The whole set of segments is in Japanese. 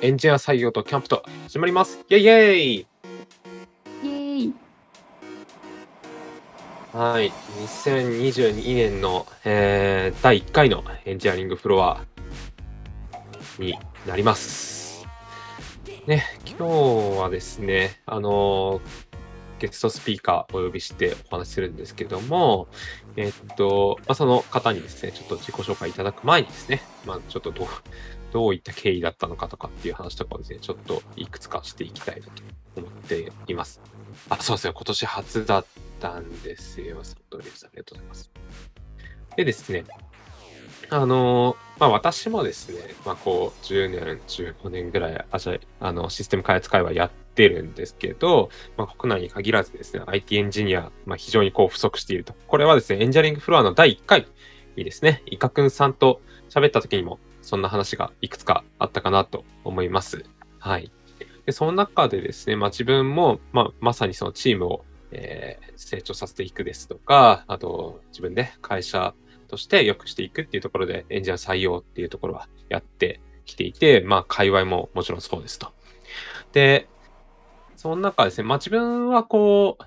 エンジニア採用とキャンプと始まります。イェイイェイイエーイはい。2022年の、えー第1回のエンジニアリングフロアになります。ね、今日はですね、あのゲストスピーカーをお呼びしてお話しするんですけども、えっと、まあ、その方にですね、ちょっと自己紹介いただく前にですね、まあ、ちょっとどう、どういった経緯だったのかとかっていう話とかをですね、ちょっといくつかしていきたいなと思っています。あ、そうですね、今年初だったんですよ、サトリさん。ありがとうございます。でですね、あのまあ私もですね、まあこう10年、15年ぐらいアジャイあのシステム開発会はやってるんですけど、まあ国内に限らずですね、IT エンジニア、まあ非常にこう不足していると。これはですね、エンジニアリングフロアの第1回にですね、イカくんさんと喋った時にもそんな話がいくつかあったかなと思います。はい。で、その中でですね、まあ自分も、まあまさにそのチームを、えー成長させていくですとか、あと自分で会社として良くしていくっていうところでエンジニア採用っていうところはやってきていて、まあ界隈ももちろんそうですと。で、その中ですね、まあ自分はこう、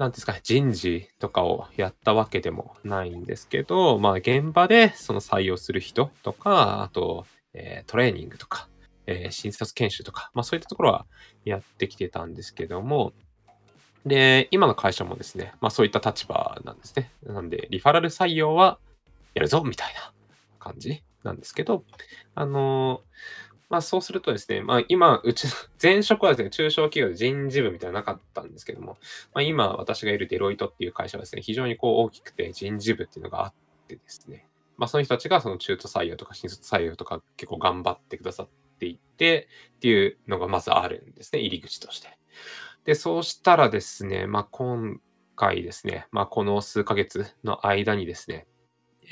なんていうんですか、人事とかをやったわけでもないんですけど、まあ現場でその採用する人とか、あと、えートレーニングとか、えー新卒研修とか、まあそういったところはやってきてたんですけども、で、今の会社もですね、まあそういった立場なんですね。なんで、リファラル採用はやるぞみたいな感じなんですけど、あのまあそうするとですね、まあ今、うちの 前職はですね、中小企業で人事部みたいなのなかったんですけども、まあ今私がいるデロイトっていう会社はですね、非常にこう大きくて人事部っていうのがあってですね、まあその人たちがその中途採用とか新卒採用とか結構頑張ってくださっていてっていうのがまずあるんですね、入り口として。で、そうしたらですね、まあ今回ですね、まあこの数ヶ月の間にですね、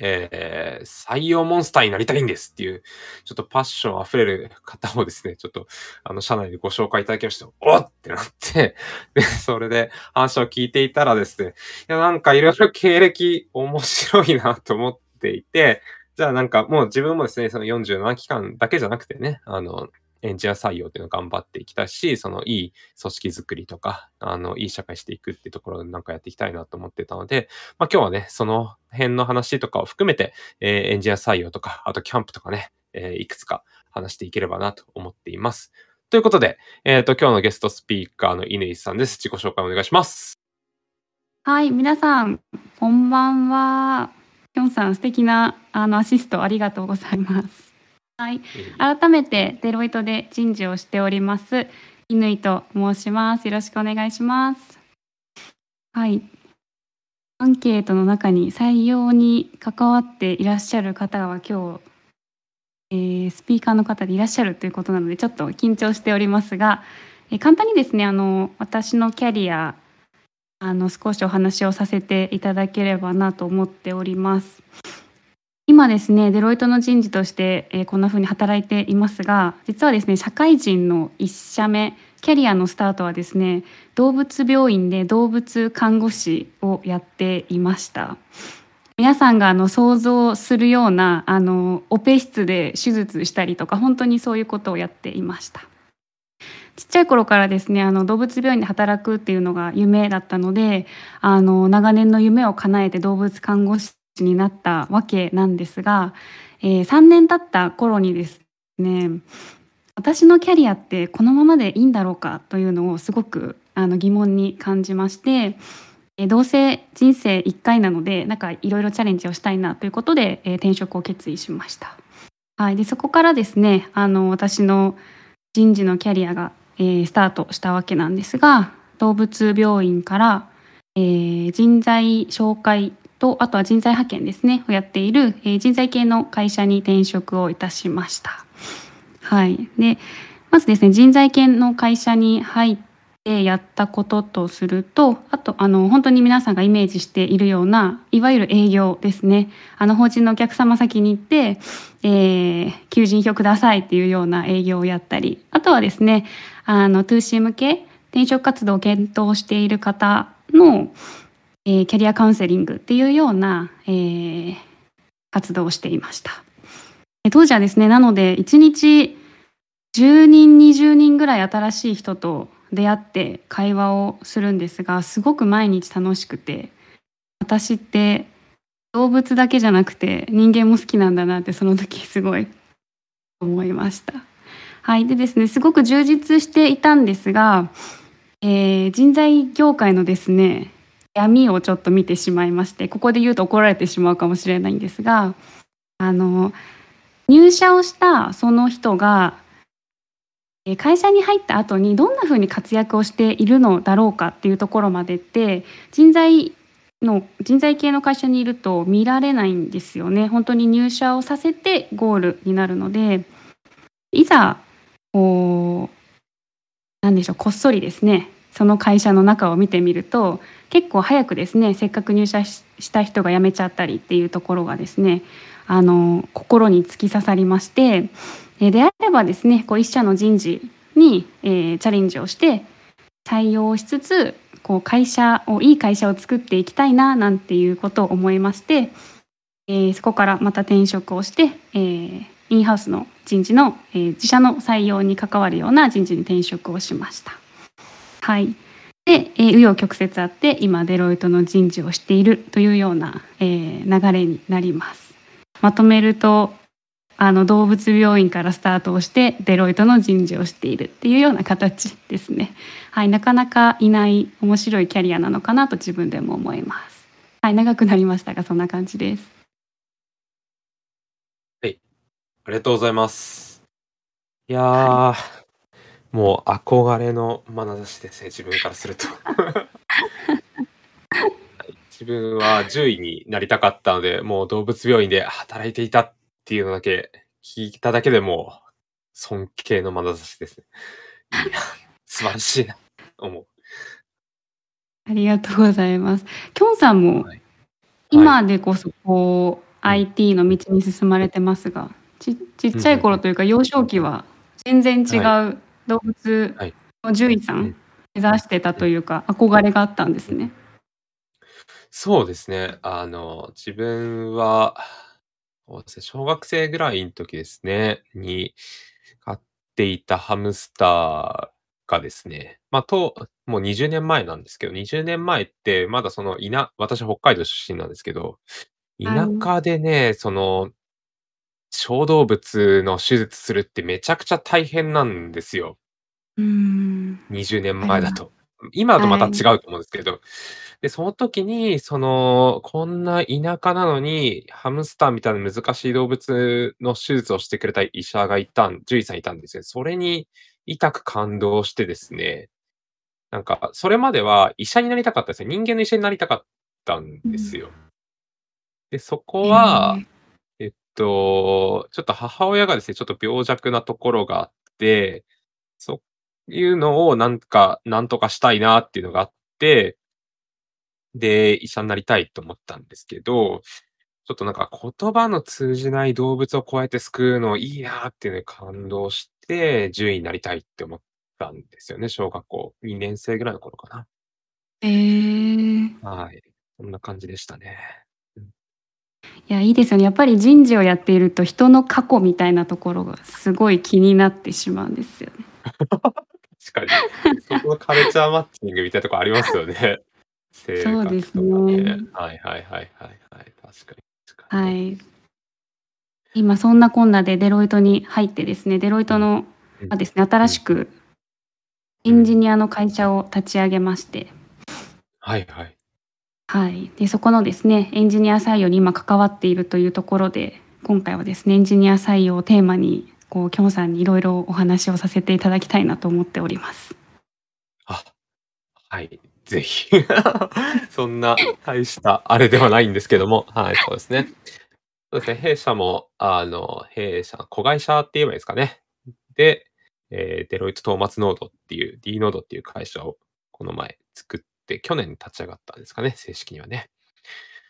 えー採用モンスターになりたいんですっていう、ちょっとパッション溢れる方をですね、ちょっと、あの、社内でご紹介いただきまして、おっってなって、で、それで話を聞いていたらですね、いや、なんかいろいろ経歴面白いなと思っていて、じゃあなんかもう自分もですね、その47期間だけじゃなくてね、あの、エンジニア採用っていうのを頑張っていきたいし、そのいい組織づくりとか、あの、いい社会していくっていうところなんかやっていきたいなと思ってたので、まあ今日はね、その辺の話とかを含めて、えーエンジニア採用とか、あとキャンプとかね、えーいくつか話していければなと思っています。ということで、えっ、と、今日のゲストスピーカーの乾さんです。自己紹介お願いします。はい、皆さん、こんばんは。きょんさん、素敵なあのアシストありがとうございます。はい、改めてデロイトで人事をしております乾と申します。よろしくお願いします。はい。アンケートの中に採用に関わっていらっしゃる方は今日、えースピーカーの方でいらっしゃるということなのでちょっと緊張しておりますが、えー簡単にですねあの私のキャリアあの少しお話をさせていただければなと思っております。今ですねデロイトの人事として、えーこんな風に働いていますが実はですね社会人の1社目キャリアのスタートはですね動物病院で動物看護師をやっていました。皆さんがあの想像するようなあのオペ室で手術したりとか本当にそういうことをやっていました。ちっちゃい頃からですねあの動物病院で働くっていうのが夢だったのであの長年の夢を叶えて動物看護師になったわけなんですが、えー3年経った頃にですね私のキャリアってこのままでいいんだろうかというのをすごくあの疑問に感じまして、えーどうせ人生1回なのでなんかいろいろチャレンジをしたいなということで、えー転職を決意しました。はい、でそこからですねあの私の人事のキャリアが、えースタートしたわけなんですが動物病院から、えー人材紹介とあとは人材派遣ですね。をやっている、え人材系の会社に転職をいたしました。はい、でまずですね人材系の会社に入ってやったこととするとあとあの本当に皆さんがイメージしているようないわゆる営業ですね。あの法人のお客様先に行って、えー求人票くださいっていうような営業をやったりあとはですねあの 2C 向け転職活動を検討している方の、えーキャリアカウンセリングっていうような、えー活動をしていました。当時はですねなので1日10人20人ぐらい新しい人と出会って会話をするんですがすごく毎日楽しくて私って動物だけじゃなくて人間も好きなんだなってその時すごい思いました。はいでですねすごく充実していたんですが、えー、人材業界のですね闇をちょっと見てしまいましてここで言うと怒られてしまうかもしれないんですがあの入社をしたその人が会社に入った後にどんなふうに活躍をしているのだろうかっていうところまでって人材の人材系の会社にいると見られないんですよね。本当に入社をさせてゴールになるのでいざこう何でしょうこっそりですねその会社の中を見てみると結構早くですねせっかく入社した人が辞めちゃったりっていうところがですねあの心に突き刺さりましてであればですねこう一社の人事に、えー、チャレンジをして採用しつつこう会社をいい会社を作っていきたいななんていうことを思いまして、えー、そこからまた転職をして、えー、インハウスの人事の、え、自社の採用に関わるような人事に転職をしました。はいで、えー、紆余曲折あって今デロイトの人事をしているというような、えー、流れになります。まとめるとあの動物病院からスタートをしてデロイトの人事をしているっていうような形ですね。はい、なかなかいない面白いキャリアなのかなと自分でも思います。はい、長くなりましたがそんな感じです。はい、ありがとうございます。いや、はい、もう憧れの眼差しですね、自分からすると。自分は獣医になりたかったので、もう動物病院で働いていたっていうのだけ聞いただけでも尊敬の眼差しですね。いや、素晴らしいな、思う。ありがとうございます。きょんさんも、はい、今でこそこう、IT の道に進まれてますが、ちちっちゃい頃というか、幼少期は全然違う動物の獣医さん目指してたというか、憧れがあったんですね。そうですね。あの、自分は小学生ぐらいの時ですね、に飼っていたハムスターがですね、ま、ともう20年前なんですけど、20年前ってまだそのいな私北海道出身なんですけど、田舎でね、その小動物の手術するってめちゃくちゃ大変なんですよ。うーん。20年前だと。今だとまた違うと思うんですけど。で、その時に、その、こんな田舎なのに、ハムスターみたいな難しい動物の手術をしてくれた医者がいたん獣医さんいたんですよ。それに痛く感動してですね、なんか、それまでは医者になりたかったですね。人間の医者になりたかったんですよ。で、そこは、えっと、ちょっと母親がですね、ちょっと病弱なところがあって、そういうのをなんか、なんとかしたいなっていうのがあってで、医者になりたいと思ったんですけど、ちょっとなんか言葉の通じない動物をこうやって救うのいいなっていうのに感動して、獣医になりたいって思ったんですよね、小学校2年生ぐらいの頃かな。ええ。はい。そんな感じでしたね。うん。いや、いいですよね。やっぱり人事をやっていると、人の過去みたいなところがすごい気になってしまうんですよね。確かに。そこのカルチャーマッチングみたいなとこありますよね。性 そうですね。ね。はいはいはいはいはい。確かに確かはに。い。今そんなこんなでデロイトに入ってですね、デロイトのうんがですね、新しくエンジニアの会社を立ち上げまして。はいはい。はい。で、そこのですね、エンジニア採用に今関わっているというところで、今回はですね、エンジニア採用をテーマに、こうきょんさんにいろいろお話をさせていただきたいなと思っております。あ、はい。ぜひ。そんな大したあれではないんですけども、はい、そうですね。そうですね、弊社も、あの、弊社子会社って言えばいいですかね。で、えー、デロイトトーマツノードっていう、D ノードっていう会社をこの前作って、去年立ち上がったんですかね、正式にはね。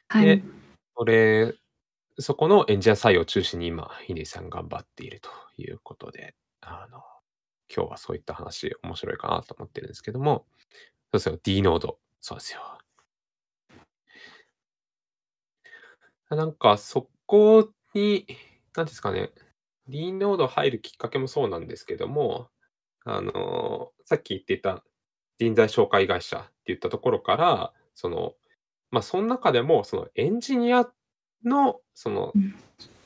はで、い。それそこのエンジニア採用を中心に今、ヒデさん頑張っているということで、あの、今日はそういった話面白いかなと思ってるんですけども、そうですよ、D ノード。そうですよ。なんかそこに、なんですかね、D ノード入るきっかけもそうなんですけども、あの、さっき言っていた人材紹介会社って言ったところから、その、ま、そん中でも、そのエンジニアの、その。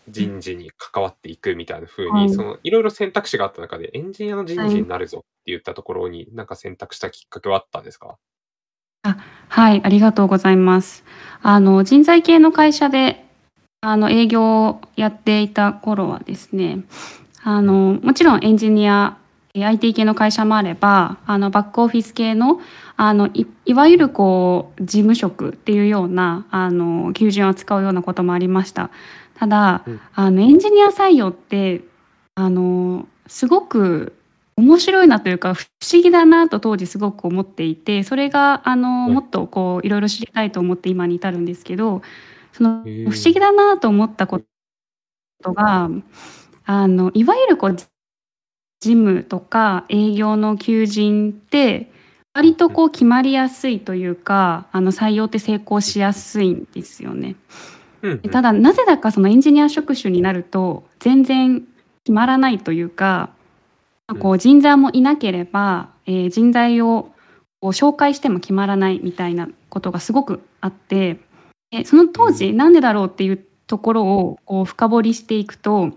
人事に関わっていくみたいな風に、そはい。の、色々選択肢があった中で、エンジニアの人はい。事になるぞって言ったところに、なんか選択したきっかけはあったんですか？あ、はい、ありがとうございます。あの、人材系の会社で、あの、営業をやっていた頃はですね、あうん。の、もちろんエンジニア、え、IT 系の会社もあれば、あの、バックオフィス系の、あの、いいわゆるこう、事務職っていうような、あの、求人を扱うようなこともありました。ただ、うん。あの、エンジニア採用って、あの、すごく面白いなというか、不思議だなと当時すごく思っていて、それが、あの、はい。もっとこう、色々知りたいと思って今に至るんですけど、その、へ不思議え。だなと思ったことが、あの、いわゆるこう、じ事務とか営業の求人って、割とうん。こう決まりやすいというか、あの、採用って成功うん。しやすいんですよね。ただ、なぜだかそのエンジニア職種になると、全然決まらないというか、ま、うん。こう人材もいなければ、ええ、人材をこう紹介しても決まらないみたいなことがすごくあって、え、そのうん。当時なんでだろうっていうところをこう深掘りしていくと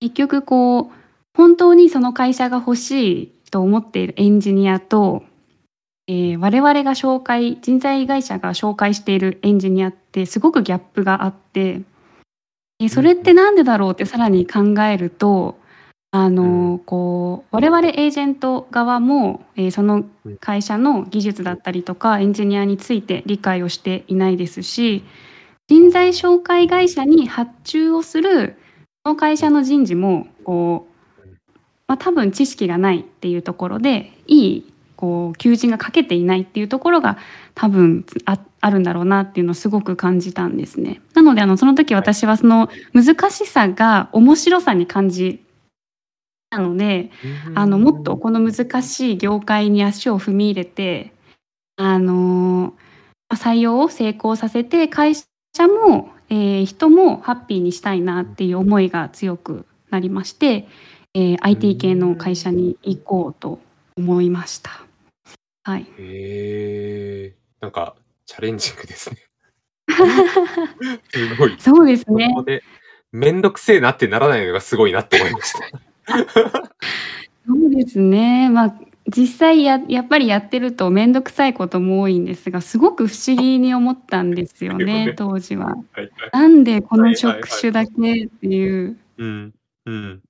結局こう、本当にその会社が欲しいと思っているエンジニアと、ええ、我々が紹介人材会社が紹介しているエンジニアってすごくギャップがあって、え、それっ。てなんでだろうってさらに考えると、あうん。の、こう、我々エージェント側も、え、そのうん。会社の技術だったりとか、エンジニアについて理解をしていないですし、人材紹介会社に発注をする、その会うん。社の人事も、こま、多分知識がないっていうところで、いいこう求人が書けていないっていうところが、多分、つああるんだろうなっていうのをすごく感じたんですね。なので、あの、その時はい。私はその難しさが面白さに感じたので、うあの、もっと。この難しい業界に足を踏み入れて、あの、ま、採用を成功させて、会社も、ええ、人もハッピーにしたいなっうん。ていう思いが強くなりまして、ええ、う IT 系の会社。に行こうと思いました。はい。へえ、なんかチャレンジングですね。すごい。そうですね。そこで、めんどくせえなってならないのがすごいなって思いました。そうですね。ま、実際ややっぱりやってるとめんどくさいことも多いんですが、すごく不思議に思ったんですよね。当時は。はいはい。なんでこの職種だはいはい。けっていう。うん、うん。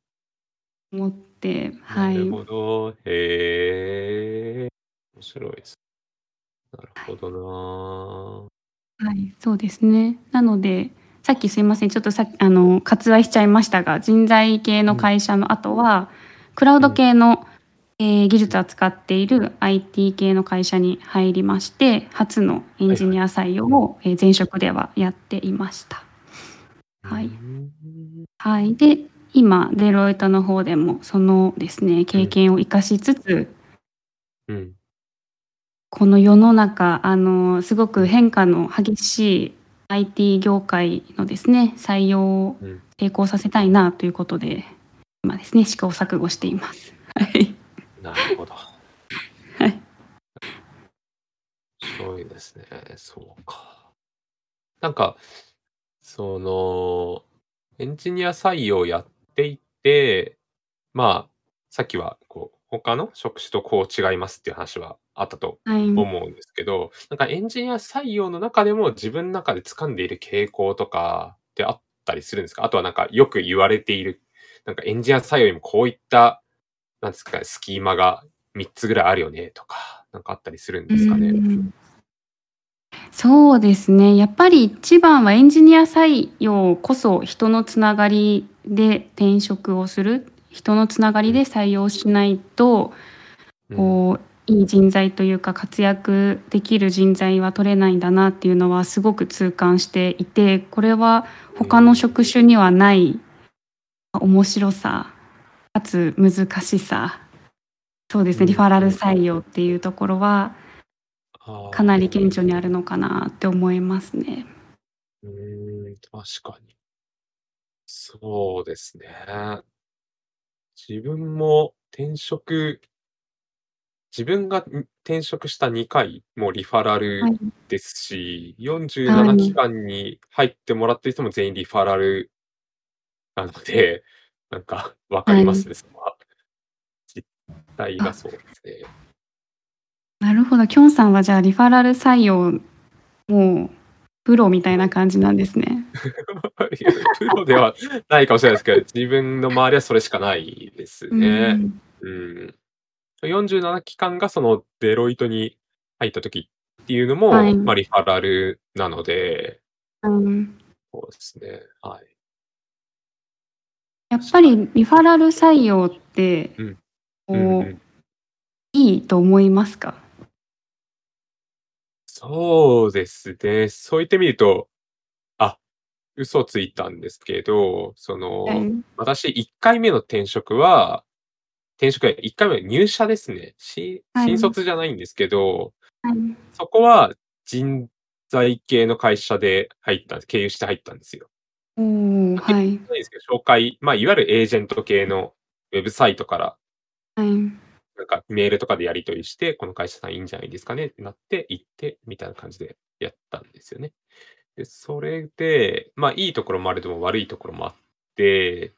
思って、なるはい。ほど。へえ。面白いです。なるはい。ほどな。はい、そうですね。なので、さっきすいません、ちょっとさあの、割愛しちゃいましたが、人材系のうん。会社の後は、クラウドうん。系の、ええ、技うん。術扱っている IT 系の会社に入りまして、初のエンはいはい。ジニア採用うん。を、え、前職ではやっていました。うーはい。ん。はい。で、今デロイトの方でもそのですね、うん。経験を生かしつつうん。この世の中、あの、すごくうん。変化の激しい IT 業界のですね、採用をうん。成功させたいなということで、今ですね、試行錯誤しています。はい。なるほど。はい。白いですね。そうか。なんか、その、エンジニア採用やっていて、まあ、さっきはこう、他の職種とこう違いますっていう話はあったとはい。思うんですけど、なんかエンジニア採用の中でも自分中で掴んでいる傾向とかってあったりするんですか？あとはなんかよく言われている、なんかエンジニア採用にもこういった、なんですかね、スキーマが3つぐらいあるよねとか、なんかあったりするんですかね？ん。そうですね、やっぱり一番はエンジニア採用こそ人のつながりで転職をする、人のつながうん。りで採用しないと、うん。こう、いい人材というか活躍できる人材は取れないんだなっていうのはすごく痛感していて、これはう他の。職種にはない、ま、面白さ、かつ難しさ、そうですね、リフうん、ァラルうん。採用っていうところはかなり。顕著にあるのかなって思いますね。うーん、確かに。そうですね。自分も転職自分が、ん、転職した2回もリファラルはい。ですし、は47期い。間に入ってもらってる人も全員リファラルなので、なんか分かはい。りますね、そこは。実態があ。そうですね。なるほど、きょんさんはじゃあリファラル採用、もうプロみたいな感じなんですね。いや、プロではないかもしれないですけど、自分の周りはそれしかないですね。ん。うん。47期間がそのデロイトに入った時っていうのも、ま、はい。リファラルなので。うん。そうですね、はい。やっぱ。りリファラル採用って、うん。うんうこう、ん。いいと思いますか？そうですね。そう言ってみると、あ、嘘ついたんですけど、その、はい。私1回目の転職は転職や1回目は入社ですね。し新はい。卒じゃないんですけど、はい。そこは人材系の会社で入った経由して入ったんですよ。おお、ま、けはい。ないですけど、紹介、ま、いわゆるエージェント系のウェブサイトからはい。なんかメールとかでやり取りして、この会社さんいいんじゃないですかねってなって行って、みたいな感じでやったんですよね。で、それで、ま、いいところもあれども悪いところもあって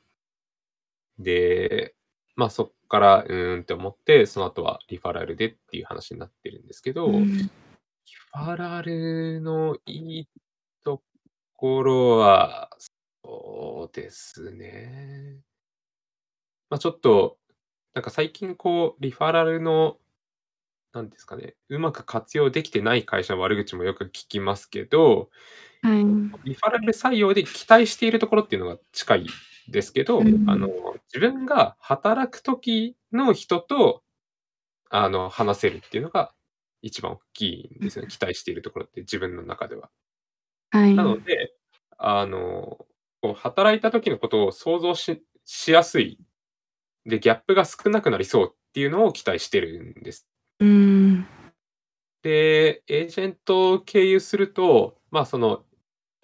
で、ま、そっから、うーんって思って、その後はリファラルでっていう話になってるんですけど、うん。リファラルのいいところは、そうですね。ま、ちょっと、なんか最近こうリファラルのなんですかね、うまく活用できてない会社の悪口もよく聞きますけどはい。リファラル採用で期待しているところっていうのが近いですけど、あの、うん。自分が働く時の人と、あの、話せるっていうのが一番大きいんうん。ですよね、期待しているところって自分の中では。なのはい。で、あの、こう働いた時のことを想像ししやすい。で、ギャップが少なくなりそうっていうのを期待してるんです。うーん。で、エージェントを経由すると、ま、その、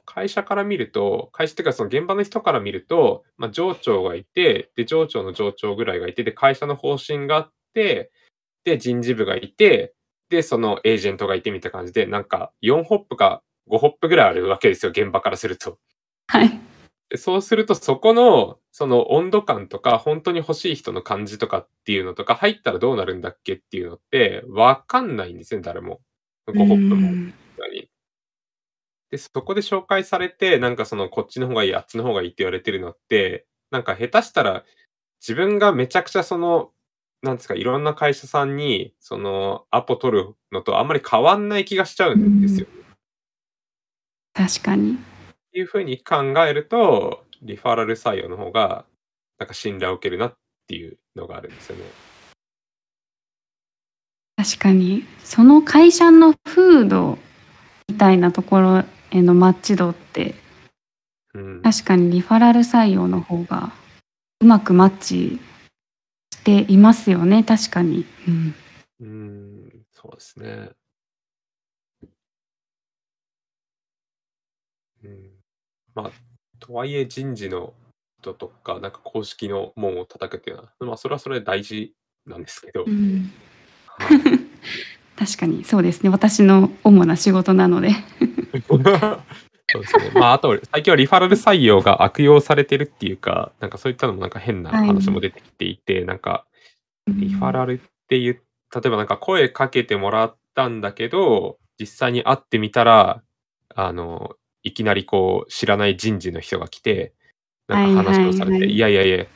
会社から見ると会社っていうかその現場の人から見ると、ま、上長がいて、で、上長の上長ぐらいがいて、で、会社の方針があって、で、人事部がいて、で、そのエージェントがいてみたいな感じで、なんか4ホップか5ホップぐらいあるわけですよ、現場からすると。はい。で、そうするとそこの、その温度感とか、ほんとに欲しい人の感じとかっていうのとか、入ったらどうなるんだっけっていうのって分かんないんですよ、誰も。うー5ホップも。で、そこで紹介されて、なんかそのこっちの方がいい、あっちの方がいいって言われてるのって、なんか下手したら、自分がめちゃくちゃその、なんですか、いろんな会社さんに、そのアポ取るのとあんまり変わんない気がしちゃう。んですよ。確かに。いう風に考えると、リファラル採用の方が、なんか信頼を受けるなっていうのがあるんですよね。確かに。その会社の風土みたいなところへのマッチ度ってうん。確かにリファラル採用の方がうまくマッチしていますよね、確かに。うん。うーん、そうですね。うん。ま、とはいえ人事の人とか、なんか公式の門を叩くっていうのは、ま、それはそれで大事なんですけど。確かにそうですね、私の主な仕事なので。そうですね。ま、あと、最近はリファラル採用が悪用されてるっていうか、なんかそういったのもなんか変なはい。話も出てきていて、なんか、うリファん。ラルっていう例えばなんか声かけてもらったんだけど、実際に会ってみたら、あの、いきなりこう知らない人事の人が来て、なんかはいは話をされて、いいはい。やいやいや、い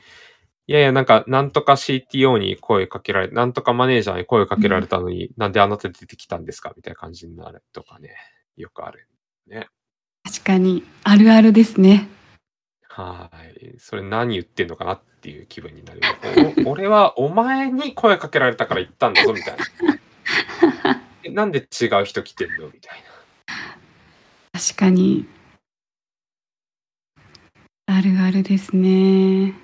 やいやなんかなんとか CTO に声かけられなんとかマネージャーに声をかけられうん。たのに、なんであなた出てきたんですかみたいな感じになるとかね、よくある。ね。確かに、あるあるですね。はい。それ何言ってんのかなっていう気分になります。お 俺はお前に声かけられたから言ったんだぞみたいな。え、なんで違う人来てんのみたいな。確かに。あるあるですね。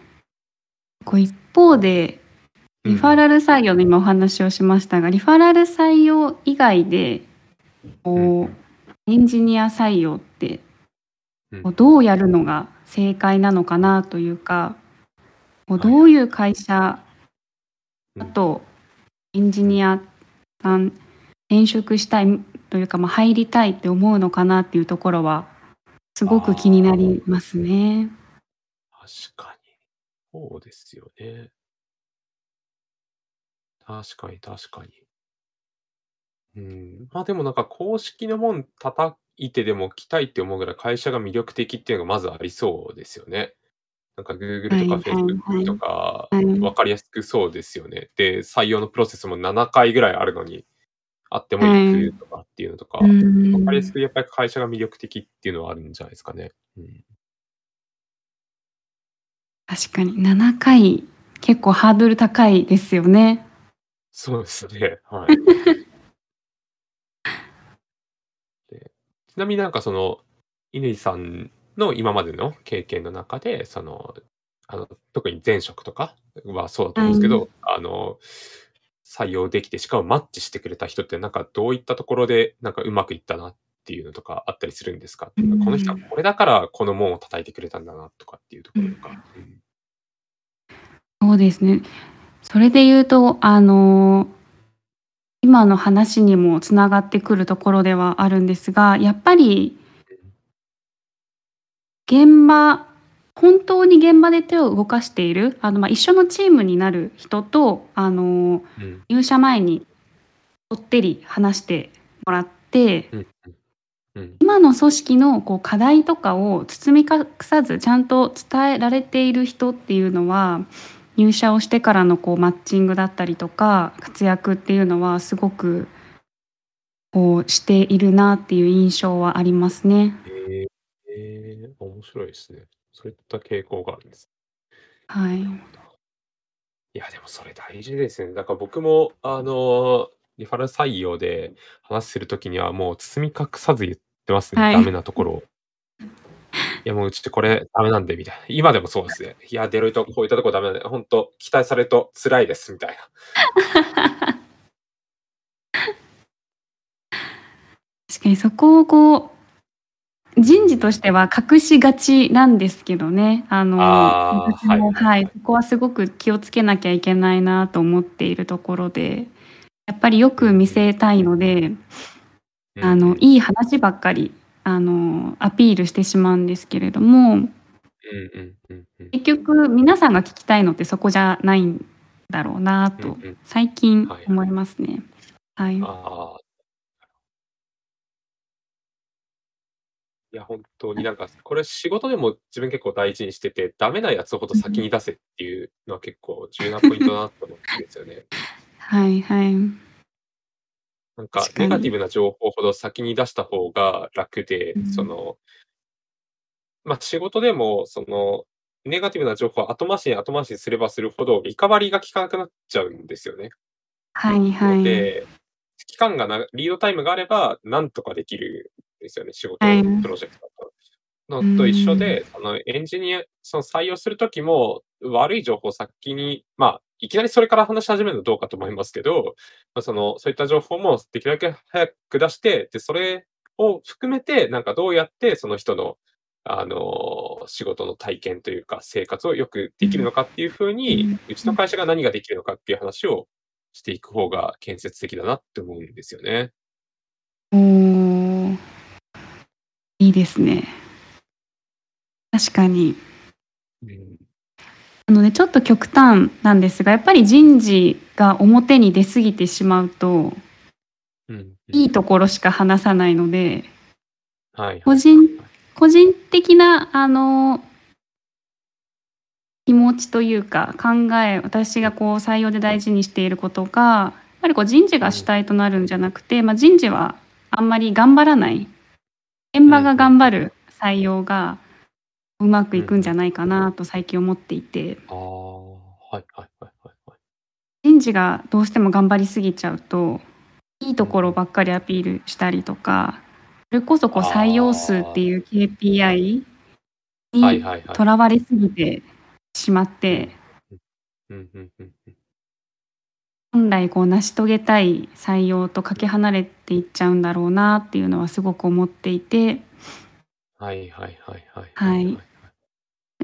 こう一方で、リファ。ラル採用の今お話をしましたが、リファラル採用以外で、こうエンジニア採用ってうん。どうやるのが正解なのかなというか、こう。どういう会社うん。だとエンジうん。ニアさん転職したいというか、ま、入りたいって思うのかなっていうところは、すごく気になああ。りますね。確かに。そうですよね。確かに確かに。うん、ま、でもなんか公式の門叩いてでも来たいって思うぐらい会社が魅力的っていうのがまずありそうですよね。なんか Google とか Facebook とはい。か、はい。分かりやすくそうですよね。で、採用のプロセスも7回ぐらいあるのに、あってもはい。くとかっていうのとーか、分かりやすん。くやっぱり会社が魅力的っていうのはあるんじゃないですかね。うん。確かに7回、結構ハードル高いですよね。そうですね、はい。で、ちなみになんかその、乾さんの今までの経験の中で、その、あの、特に前職とかはそうだとはい。思うんすけど、あの、採用できて、しかもマッチしてくれた人ってなんかどういったところで、なんかうまくいったなっていうのとかあったりするんですか？うーこの人はん。これだからこの門を叩いてくれたんだなとかっていうとうん。ころとか。うん。そうですね。それで言うと、あの今の話にも繋がってくるところではあるんですが、やっぱりうん。現場本当に現場で手を動かしている、あの、ま、一緒のチームになる人と、あの、うん。入社前にこってり話してもらってうんうん。うん。今の組織のこう課題とかを包み隠さずちゃんと伝えられている人っていうのは、入社をしてからのこうマッチングだったりとか、活躍っていうのはすごくこうしているなっていう印象はありますね。へえ。へえ、面白いですね。そういった傾向があるんです。はい。いや、でもそれ大事ですよね。だから僕もあの、リファラル採用で話する時にはもう包み隠さず言ってますね、はい。ダメなところを。いやもうちょっとこれダメなんでみたいな。今でもそうですね。いや、デロイトこういったとこダメなんで、ほんと期待されると辛いですみたいな。確かにそこをこう、人事うん。としては隠しがちなんですけどね。あの、あはいもはい、はいはい。そこはすごく気をつけなきゃいけないなと思っているところで、やっぱりよく見。せたいので、あの。いい話ばっかり、あの、アピールしてしまうんですけれども。結局皆さんが聞きたいのってそこじゃないんだろうなと。最近はいはい。思いますね。はい。ああ。いや、本当になんか、これ仕事でも自分結構大事にしてて、ダメなやつほどうん。先に出せっていうのは結構重要なポイントだなと思うんですよね。はいはい。なんか。ネガティブな情報ほど先に出した方が楽で、うん。そのま、仕事でもそのネガティブな情報は後回しに後回しにすればするほど、リカバリーが効かなくなっちゃうんですよね。はいはのい。で、期間がなリードタイムがあれば、なんとかできるんですよね、仕はい。事、プロジェクトと。のと一緒ん。で、そのエンジニアその採用する時も、悪い情報を先に、ま、いきなりそれから話し始めるのどうかと思いますけど、ま、その、そういった情報もできるだけ早く出して、で、それを含めて、なんかどうやってその人の、あの、仕事の体験というか、生活を良くできるうん。のかっていう風に、うん、うちうん。の会社が何ができるのかっていう話をしていく方が建設的だなって思うんですよね。おお。ですね。確かに。うん。あのね、ちょっと極端なんですが、やっぱり人事が表に出過ぎてしまうとうんうん。いいところしか話さないのではいはいはい個人はい。個人的なあの気持ちというか、考え、私うん。がこう採用で大事にしていることが、やっぱりこう人事が主うん。体となるんじゃなくて、ま、人事はあんまり頑張らない、現場が。頑張る採用がうまく。いくんじゃないかなと最近思っていて。ああ、はいはいはいはいはい。人事がどうしても頑張りすぎちゃうと、いいところ。ばっかりアピールしたりとか、それこそこう採用数って。いう KPI はいに。とらわれすぎてしまっうん。てうん。うんうんうんうん。本来こう成し遂げたい採用とかけ離れていっちゃうんだろうなっていうのはすごく思っていてはいはいはいはいははいはいい。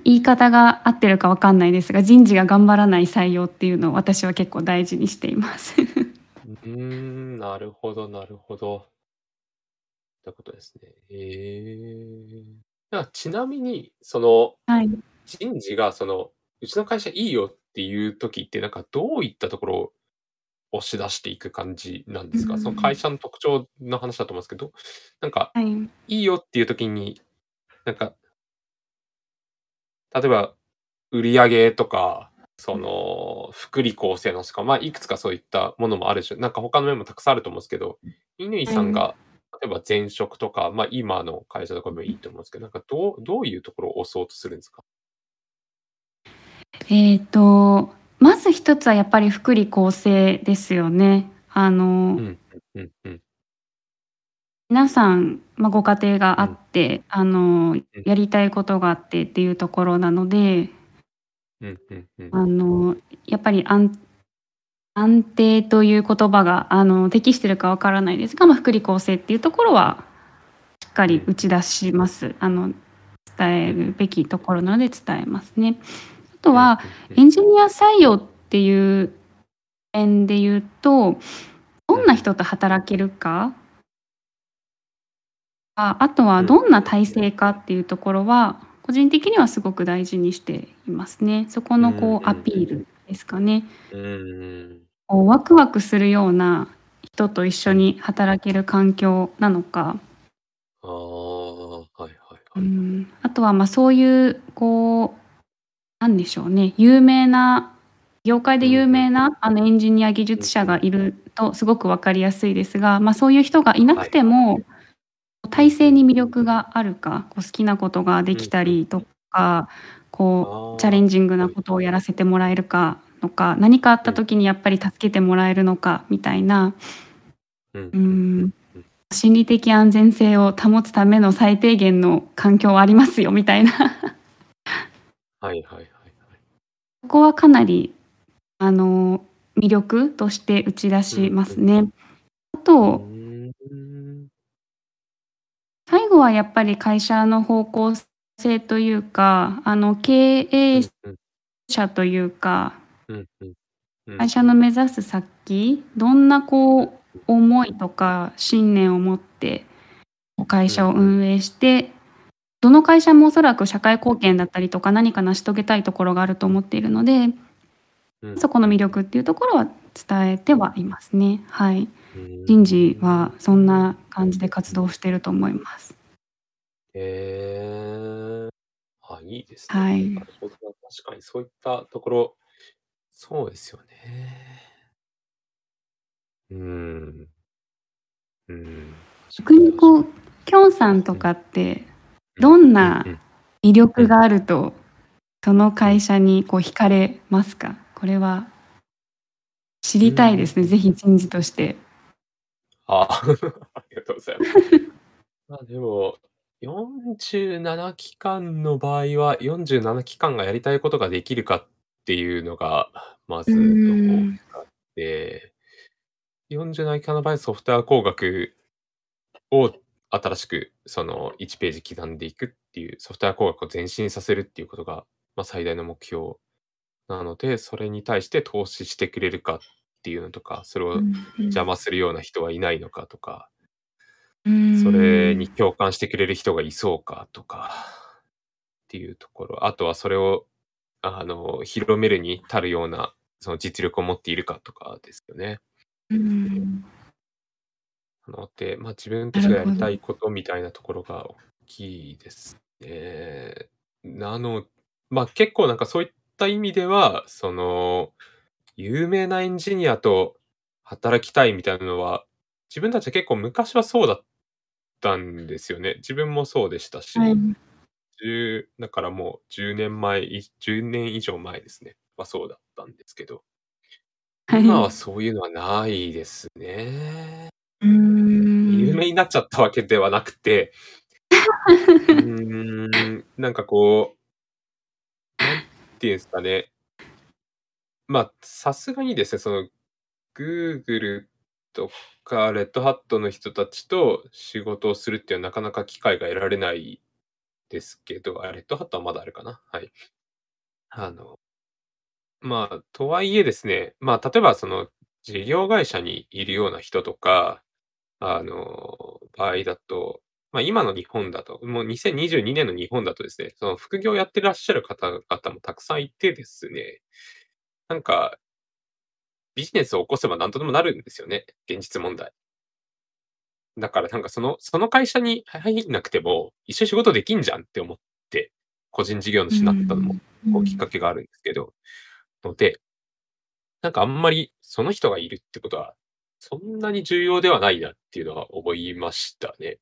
言い方が合ってるかわかんないですが、人事が頑張らない採用っていうのを私は結構大事にしています。うーん、なるほどなるほど。ってことですね。へえ。じゃあ、ちなみに、その、はい。人事がその、うちの会社いいよっていう時って、なんかどういったところを押し出していく感じなんうですか？その会ん。社の特徴の話だと思うんですけど、なんか、はい。いいよっていう時に、なんか例えば、売上とか、そうん。の、福利厚生のしか、ま、いくつかそういったものもあるし、なんか他の面もたくさんあると思うんすけど、乾はい。さんが、例えば前職とか、ま、今の会社とかでもいいと思うんすけど、なんかどうどういうところを押そうとするんすか？えっと、まず一つはやっぱり福利厚生ですよね。あのうん、うんうんうん。皆さん、ま、ご家庭があうん。って、あの、うん。やりたいことがあってっていうところなので。あの、やっぱりあん安定という言葉が、あの、適してるかわからないですが、ま、福利厚生っていうところは、しっかうん。り打ち出します。あの、伝えうん。るべきところなので伝えますね。あとうんは。エンジニア採用っていう点で言うと、うん。どんな人と働けるか？あ、あとはうん、どんなうん。体制かっていうところは、個人的にはすごく大事にしていますね。そこうんのこうア。ピールですかね。うーん。こうワクワクするような人と一緒うん。に働ける環境なのかああ、はいはいはいあとは、ま、そういうこう、なんでしょうね、有名な業界で有。名な、あの、エンジニア技。術者がいるとすごく分かりやすいですが、ま、そういう人がいなくはいはい。ても、体。制に魅力があるか、こう好きなことができ。たりとか、こうチャああ、レンジングなはい。ことをやらせてもらえるかとか、何かあっうん。た時にやっぱり助けてもらえるのかみたいなうん、うん。心理的安全性を保つための最低限の環境はありますよみたいな。はいはいはいはい。ここはかなり、あの、魅力として打ち出し。ますね。あうとーん。最後はやっぱり会社の方向性というか、あの、経営うんうん。者というかうんうん。会社の目指す先、どんなこうんううん。思いとか信念を持って、会うんうん。社を運営して、どの会社もおそらく社会貢献だったりとか、何か成し遂げたいところがあると思っているので、うん、そこの魅。力っていうところは伝えてはいますね。はい。人事はそんん。な感じで活動してると思います。へえ。あ、いいですね。はい。なるほどな、確かにそういったところ、そうですよね。うーん。うーん、逆にこう、きょんさんと。かって、うん、どんな。魅力うん。があると、そのうん。会社にこう惹かれますか？これは知うりたいですね、ーん。ぜひ人事として。ああ、ありがとうございます。ま、でも、47期間の場合は、47期間がやりたいことができるかっていうのが、まず大きん。かって、47期間の場合、ソフトウェア工学を新しくその1ページ刻んでいくっていう、ソフトウェア工学を前進させるっていうことが、ま、最大の目標なので、それに対して投資してくれるかっていうのとか、それを。邪魔するような人はいないのかとかうーそれにん。共感してくれる人がいそうかとかっていうところ、あとはそれを、あの、広めるに足るような、その実力を持っているかとかですよね。うーん。なので、ま、自分たなちがやり。たいことみたいなところが大きいですね。なのま、結構なんかそういった意味では、その、有名なエンジニアと働きたいみたいなのは、自分たちは結構昔はそうだったんですよね。自分もそうでしたし、はい。だからもう10年前い10年以上前ですね、はそうだったんですけど。今ははい。そういうのはないですね。になっちゃったわけではなくてうーん、なんかこうなんていうんですかね。まあ、さすがにですね、その、Google とか Red Hat の人たちと仕事をするっていうのはなかなか機会が得られないですけど、あ、レッドハットはまだあるかな。はい。あのまあ、とはいえですね、まあ、例えばその事業会社にいるような人とか、あの、場合だと、まあ、今の日本だと、もう2022年の日本だとですね、その副業やってらっしゃる方々もたくさんいてですね、なんかビジネスを起こせば何とでもなるんですよね、現実問題。だからなんかそのその会社に入んなくても、一緒に仕事できんじゃんって思って、個人事業主になったのも、こうきっかけがあるんですけど、ので、なんかあんまりその人がいるってことは、そんなに重要ではないなっていうのは思いましたね。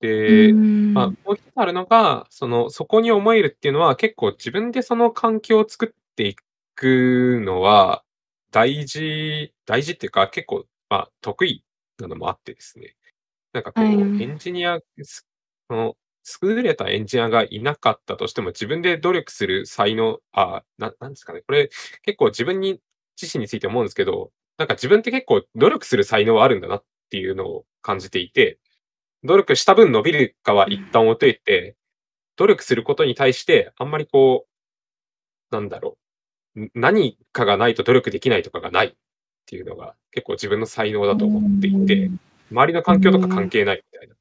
で、まあ、もう一つあるのが、その、そこに思えるっていうのは、結構自分でその環境を作っていくのは、大事大事っていうか、結構、まあ、得意なのもあってですね。なんかこう、はい。エンジニア、すその、優れたエンジニアがいなかったとしても、自分で努力する才能あななんですかね、これ、結構自分に自身について思うんですけど、なんか自分って結構努力する才能はあるんだなっていうのを感じていて、努力した分伸びるかは一旦置いといて、努力することに対してあんまりこう、なんだろう、何かがないと努力できないとかがないっていうのが結構自分の才能だと思っていて、周りの環境とか関係ないみたいな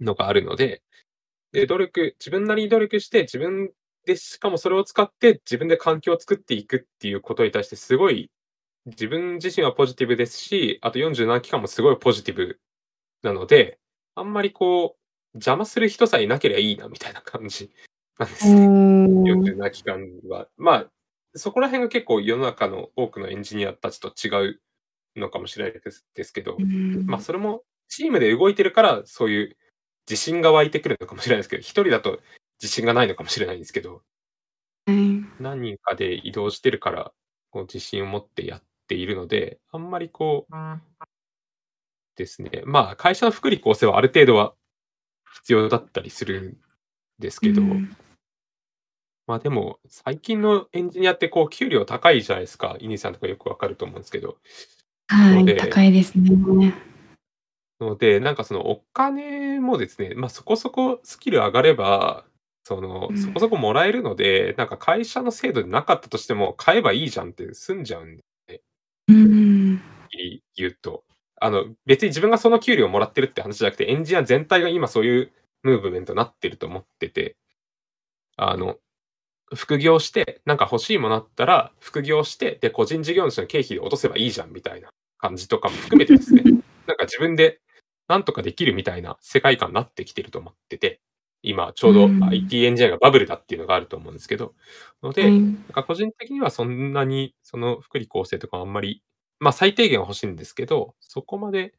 のがあるので、で、努力自分なりに努力して、自分でしかもそれを使って自分で環境を作っていくっていうことに対してすごい、自分自身はポジティブですし、あと47期間もすごいポジティブなので、あんまりこう、邪魔する人さえいなければいいなみたいな感じなんですね。47期間は。まあ、そこら辺が結構世の中の多くのエンジニアたちと違うのかもしれないですけど、まあ、それもチームで動いてるから、そういう自信が湧いてくるのかもしれないですけど、一人だと自信がないのかもしれないんですけど、はい。何人かで移動してるから、こう自信を持ってやっているので、あんまりこうですね、まあ、会社の福利厚生はある程度は必要だったりするんですけど、うん。まあ、でも、最近のエンジニアってこう給料高いじゃないですか。イニさんとかよくわかると思うんですけど。はい、高いですね。ので、なんかそのお金もですね、ま、そこそこスキル上がれば、その、うん。そこそこもらえるので、なんか会社の制度でなかったとしても、買えばいいじゃんって済んじゃうんで。うん。言うと。あの、別に自分がその給料をもらってるって話じゃなくて、エンジニア全体が今そういうムーブメントなってると思ってて。あの、副業して、なんか欲しいものあったら、副業して、で、個人事業主の経費で落とせばいいじゃんみたいな感じとかも含めてですね、なんか自分でなんとかできるみたいな世界観なってきてると思ってて、今ちょうどうん。IT エンジニアがバブルだっていうのがあると思うんですけど、のはで、い。なんか個人的にはそんなにその福利厚生とかあんまり、ま、最低限は欲しいんですけど、そこまで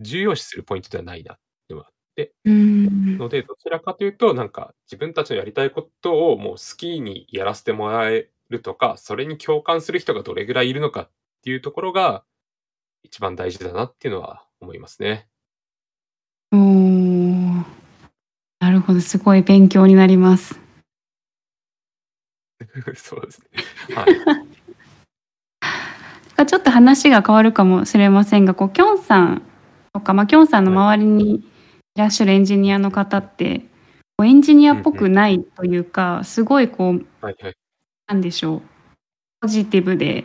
重要視するポイントではないなってのはあって。うん。ので、どちらかというと、なんか自分たちのやりたいことをもう好きにやらせてもらえるとか、それに共感する人がどれぐらいいるのかっていうところが、一番大事だなっていうのは思いますね。おお。ほど、すごい勉強になります。そうですね。はい。あ、ちょっと話が変わるかもしれませんが、こうきょんさんとか、ま、きょんさんのはい。周りにいらっしゃるエンジニアの方って、こうエンジニアっぽ。くないというか、すごいこうはいはい。なんでしょう、ポジティブで、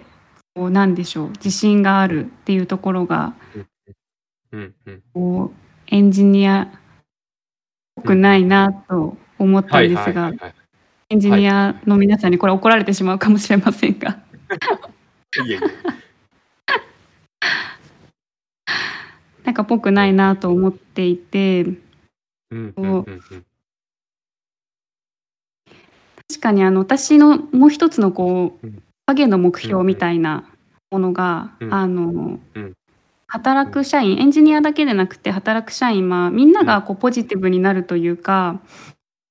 こうなんでしょう、自信があるっていうところが。うんうん。こう、エンジニアっぽうんうん。くないなと思ったはいんですが。エンジはい。ニアの皆さんにこれ怒られてしまうかもしれませんが。なんかぽくないなと思っていて、うんうんこううんうん。確かにあの私のもう一つのこううん。影の目うん標みうん。たいなものが、うん。あのうん。うん。働く社員、エンジニアだけでなくて働く社員、まあ、みんなうん。がこうポジティブになるというか、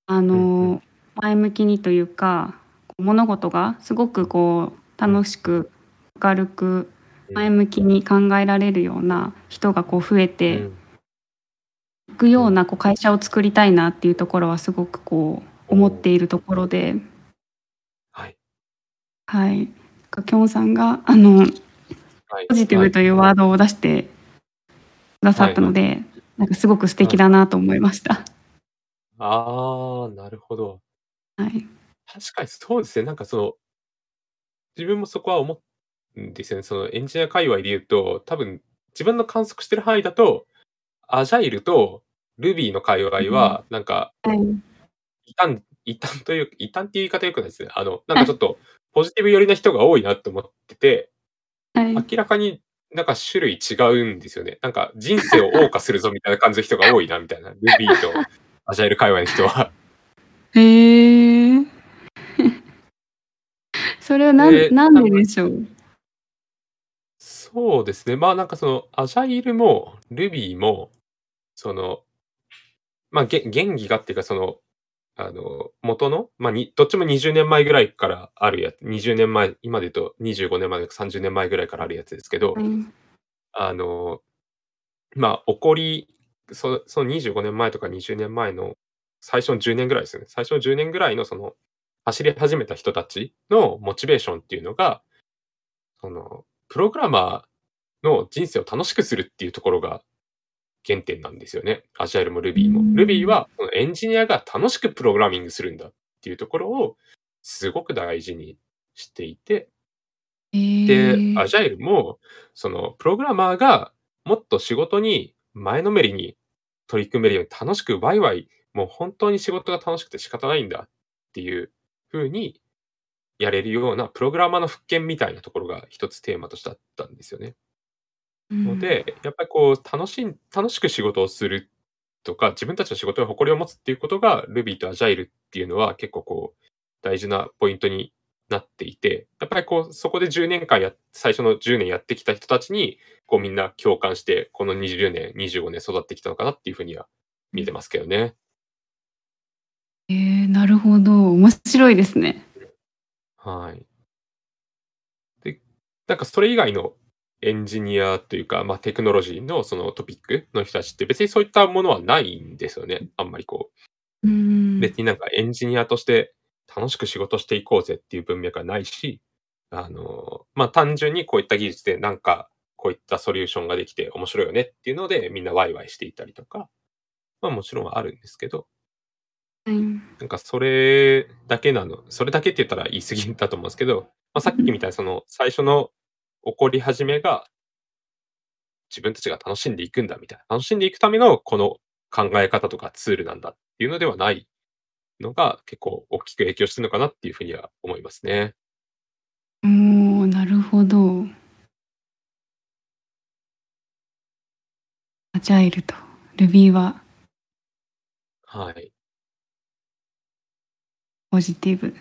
あ。の前向きにというか、物事がすごくこううん。楽しく明るくうん。前向きに考えられるような人がこう増えうてん。いくよう。うんなこう会社を作りたいなっていうところはすごくこう思っ。ているところで。はい。はい。かきょんさんがあのはいポジティはい。ブというワードを出してくださはいはい。ったので、なんかすごく素はい。敵だなと思いました。ああ、なるほど。はい。確かにそうですね。なんかその自分もそこは思うんですよね。そのエンジニア界隈で言うと、多分自分の観測してる範囲だと、アジャイルと Ruby の界隈うん。は、なんかはい。異端異端という異端っていう言い方良くないですね。あの、なんかちょっとポジティブ寄りな人が多いなと思ってて、はい。明らかになんか種類違うんですよね。なんか人生を謳歌するぞみたいな感じの人が多いなみたいな、Ruby とアジャイル界隈の人は。へえ。それはなんで、なんででしょう？そうですね。まあ、なんかそのアジャイルも Ruby も、その、まあ、げ原義がっていうかその、あの、元の、まあ、にどっちも20年前ぐらいからあるやつ20年前、今で言うと25年前とか30年前ぐらいからあるやつですけど、はい。あの、まあ、起こりそその25年前とか20年前の最初の10年ぐらいですよね。最初の10年ぐらいのその、走り始めた人たちのモチベーションっていうのが、その、プログラマーの人生を楽しくするっていうところが原点なんですよね。アジャイルも Ruby も。Ruby ん。はエンジニアが楽しくプログラミングするんだっていうところをすごく大事にしていて、で。アジャイルもそのプログラマーがもっと仕事に前のめりに取り組めるように楽しくワイワイ、もう本当に仕事が楽しくて仕方ないんだっていう風にやれるようなプログラマーの復権みたいなところが一つテーマとしてあったんですよね。うん。ので、やっぱりこう楽しん楽しく仕事をするとか、自分たちの仕事に誇りを持つっていうことが、Ruby と Agile っていうのは結構こう、大事なポイントになっていて、やっぱりこう、そこで10年間や最初の10年やってきた人たちに、こうみんな共感して、この20年、25年育ってきたのかなっていう風には見てますけどね。ええ、なるほど、面白いですね。はい。で、なんかそれ以外のエンジニアというか、ま、テクノロジーのそのトピックの人たちって別にそういったものはないんですよね。あんまりこうう。別になんかエンジニアとして楽しく仕事していこうぜっていう文脈はないし、あの、ま、単純にこういった技術でなんか、こういったソリューションができて面白いよねっていうので、みんなワイワイしていたりとか、ま、もちろんあるんですけど、はい。なんかそれだけなのそれだけって言ったら言い過ぎだと思うんですけど、ま、さっきみたいなその最初の起こり始めが、自分たちが楽しんでいくんだみたいな、楽しんでいくためのこの考え方とかツールなんだっていうのではないのが、結構大きく影響してるのかなっていうふうには思いますね。おお、なるほど。アジャイルと Ruby ははい。ポジティブ。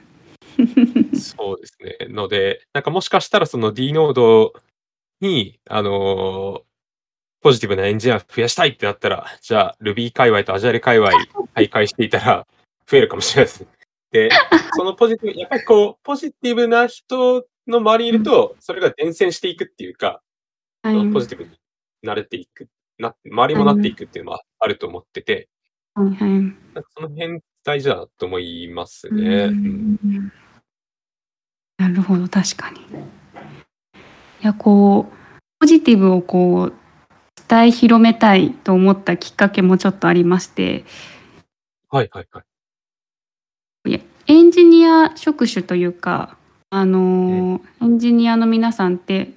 そうですね。ので、なんかもしかしたらその D ノードに、あの、ポジティブなエンジニア増やしたいってなったら、じゃあ Ruby 界隈と Agile 界隈 徘徊していたら増えるかもしれないですね。で、そのポジティブやっぱりこう、ポジティブな人の周りにいうん、ると、それが伝染していくっていうか、はい。ポジティブになれていく、な周りはい。もなっていくっていうのはあると思っててはいはい。なんかその辺大事だなと思いますね。うん。ん。なるほど、確かに。いや、こう、ポジティブをこう、伝え広めたいと思ったきっかけもちょっとありまして、はいはいはい。いや、エンジニア職種というか、あうん、の、エンジニアの皆さんって、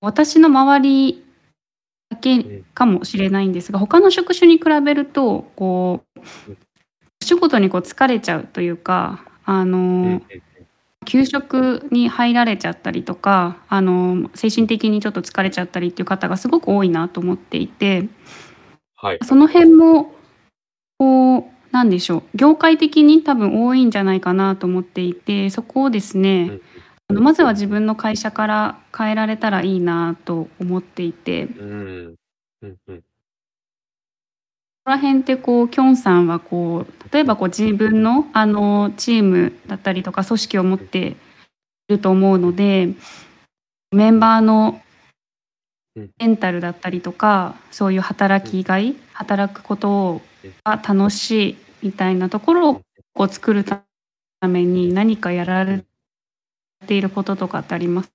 私の周りだけうん、かもしれないんですが、他の職種に比べると、こう、うん、お仕事にこう疲れちゃうというか、あうん、の、うん。休職に入られちゃったりとか、あの、精神的にちょっと疲れちゃったりっていう方がすごく多いなと思っていて、はいはい。その辺も、こう、なんでしょう、業界的に多分多いんじゃないかなと思っていて、そこをですね、うん、あの、まずは自分の会社から変えられたらいいなと思っていて、こうん。うんうん。こら辺ってこう、きょんさんはこう、例えうん、ばこう自分のあの、チームだったりとか組織を持っていると思ううん、ので、メンうん、バーのうん、メンタルだったりとか、そういう働うん、きがい、働くことうん、が楽しいみたいなところをうん、こう作るために何かやられうん。ていることとかってあります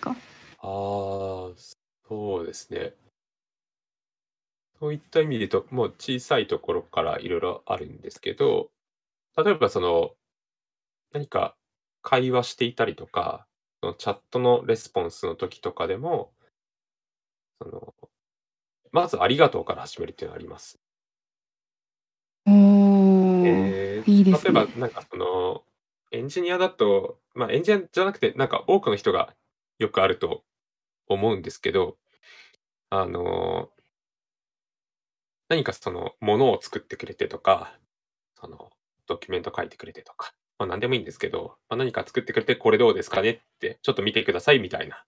か？ああ、そうですね。そういった意味で言うと、もう小さいところからいろいろあるんですけど、例えばその、何か会話していたりとか、そのチャットのレスポンスの時とかでも、その、まずありがとうから始めるっていうのはあります。おお、えいいでー、例えばすね。なんかその、エンジニアだと、まあエンジニアじゃなくて、なんか多くの人がよくあると思うんですけど、あの、何かそのものを作ってくれてとか、そのドキュメント書いてくれてとか、まあ何でもいいんですけど、まあ、何か作ってくれてこれどうですかねってちょっと見てくださいみたいな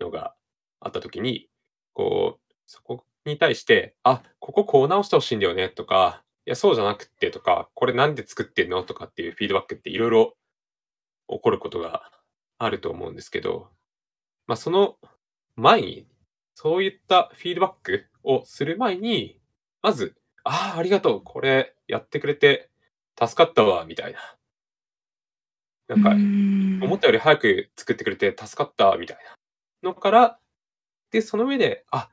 のがあった時に、こう、そこに対して、あ、こここう直してほしいんだよねとか、いや、そうじゃなくてとか、これなんで作ってんのとかっていうフィードバックっていろいろ起こることがあると思うんですけど、まあ、その前に、そういったフィードバックをする前に、まず、ああ、ありがとう、これやってくれて助かったわ、みたいな。なんか、思っん。たより早く作ってくれて助かった、みたいなのから、で、その上で、あ、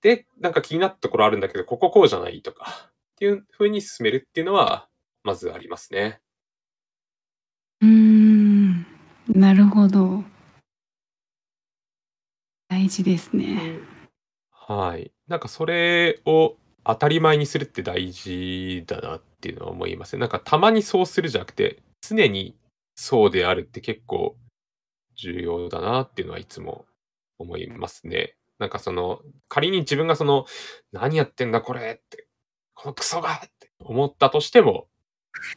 で、なんか気になったところあるんだけど、こここうじゃないとか、っていう風に進めるっていうのは、まずありますね。うーん、なるほど。大事ですね。ではい。なんかそれを当たり前にするって大事だなっていうのは思います。なんかたまにそうするじゃなくて、常にそうであるって結構重要だなっていうのはいつも思いますね。なんかその、仮に自分がその、何やってんだこれって、このクソがって思ったとしても、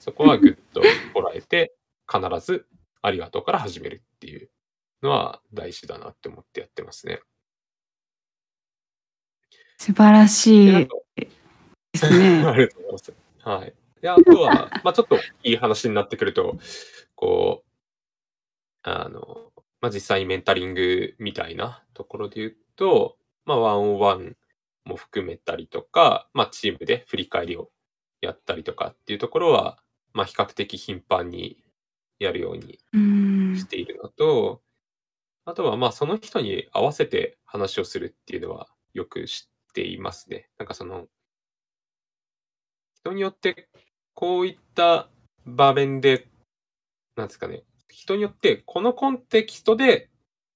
そこはぐっとこらえて、必ずありがとうから始めるっていうのは大事だなって思ってやってますね。素晴らしいかですね。ありがとうございます。はい。で、あとは、ま、ちょっといい話になってくると、こう、あの、ま、実際にメンタリングみたいなところで言うと、ま、ワンオンワンも含めたりとか、ま、チームで振り返りをやったりとかっていうところは、ま、比較的頻繁にやるように。しているのと、あとは、ま、その人に合わせて話をするっていうのはよく知っていますね。なんかその人によってこういった場面で、なんですかね、人によってこのコンテキストで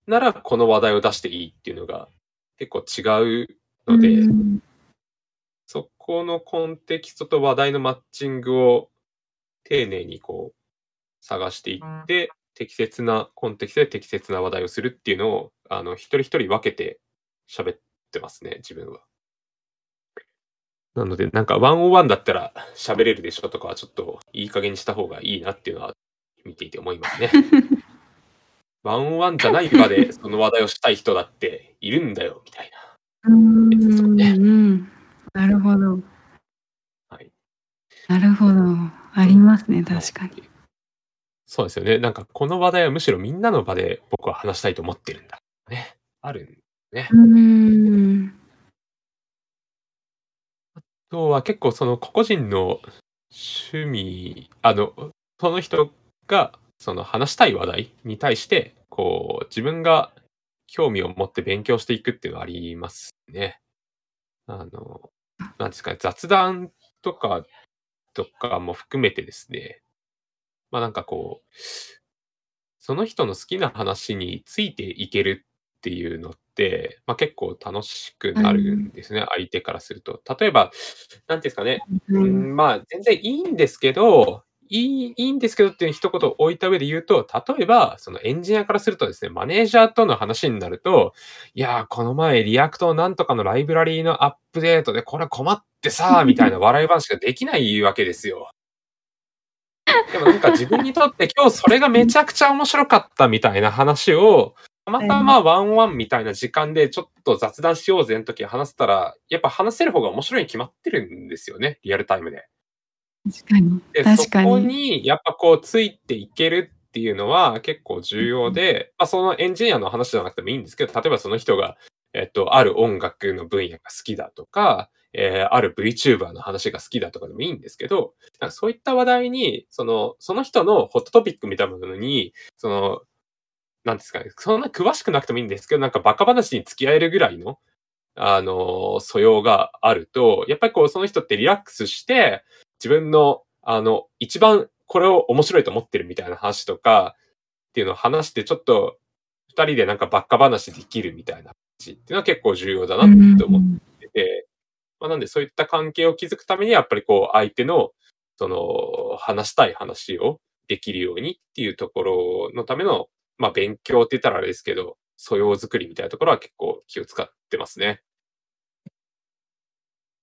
ならこの話題を出していいっていうのが結構違うので、ん。そこのコンテキストと話題のマッチングを丁寧にこう探していって、適切なコンテキストで適切な話題をするっていうのを、あの、一人一人分けて喋ってますね、自分は。なので、なんかワンオンワンだったら喋れるでしょとかはちょっといい加減にした方がいいなっていうのは見ていて思いますね。ワンオンワンじゃない場でその話題をしたい人だっているんだよみたいなうーん、ね。うん。なるほど。はい。なるほど。ありますね、はい。確かに。そうですよね。なんかこの話題はむしろみんなの場で僕は話したいと思ってるんだ。ね。あるんね。あとは結構その個々人の趣味、あの、その人がその話したい話題に対して、こう自分が興味を持って勉強していくっていうのはありますね。あの、なんですかね、雑談とかとかも含めてですね、ま、なんかこう、その人の好きな話についていけるっていうのって、ま、結構楽しくうなるんん。ですね、相手からすると。例えば、なんていうんすかね、うん。まあ、全然いいんですけど、いいいいんですけどっていう一言置いた上で言うと、例えば、そのエンジニアからするとですね、マネージャーとの話になると、いや、この前 React なんとかのライブラリのアップデートでこれ困ってさ、みたいな笑い話ができないわけですよ。でもなんか自分にとって今日それがめちゃくちゃ面白かったみたいな話を、たまたま one on one みたいな時間でちょっと雑談しようぜの時話せたら、やっぱ話せる方が面白いに決まってるんですよね、リアルタイムで。確かに、で、そこ確かに。にやっぱこうついていけるっていうのは結構重要で、ま、そのエンジニアの話じゃなくてもいいんですけど、例えばその人が、えっと、ある音楽の分野が好きだとか、ええ、ある VTuber の話が好きだとかでもいいんですけど、そういった話題に、そのその人のホットトピックみたいなものに、そのなんですかね、そんな詳しくなくてもいいんですけど、なんかバカ話に付き合えるぐらいの、あの、素養があると、やっぱりこう、その人ってリラックスして、自分の、あの、一番これを面白いと思ってるみたいな話とか、っていうのを話して、ちょっと、二人でなんかばっか話できるみたいな話っていうのは結構重要だなって思ってて、まあ、なんでそういった関係を築くためにやっぱりこう相手のその話したい話をできるようにっていうところのための、まあ勉強って言ったらあれですけど、素養作りみたいなところは結構気を使ってますね。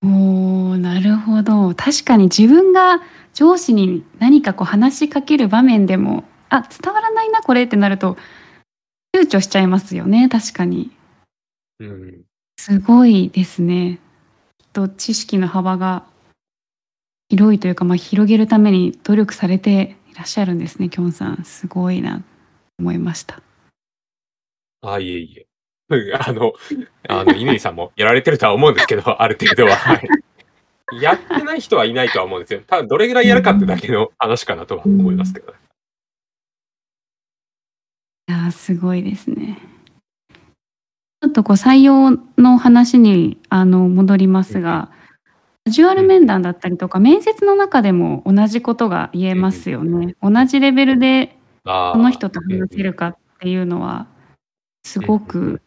おお、なるほど。確かに自分が上司に何かこう話しかける場面でも、あ、伝わらないなこれってなると、躊躇しちゃいますよね、確かに。うん。すごいですね。きっと知識の幅が広いというか、まあ、広げるために努力されていらっしゃるんですね、きょんさん。すごいなと思いました。あ、いえいえ。あの、あの、乾さんもやられてるとは思うんですけど、ある程度は。はい。やってない人はいないとは思うんですよ。ただどれぐらいやるかってだけの話かなとは思いますけど。いや、すごいですね。ちょっとこう採用の話にあの戻りますが、カジュアル面談だったりとか、面接の中でも同じことが言えますよね。同じレベルでこの人と話せるかっていうのはすごく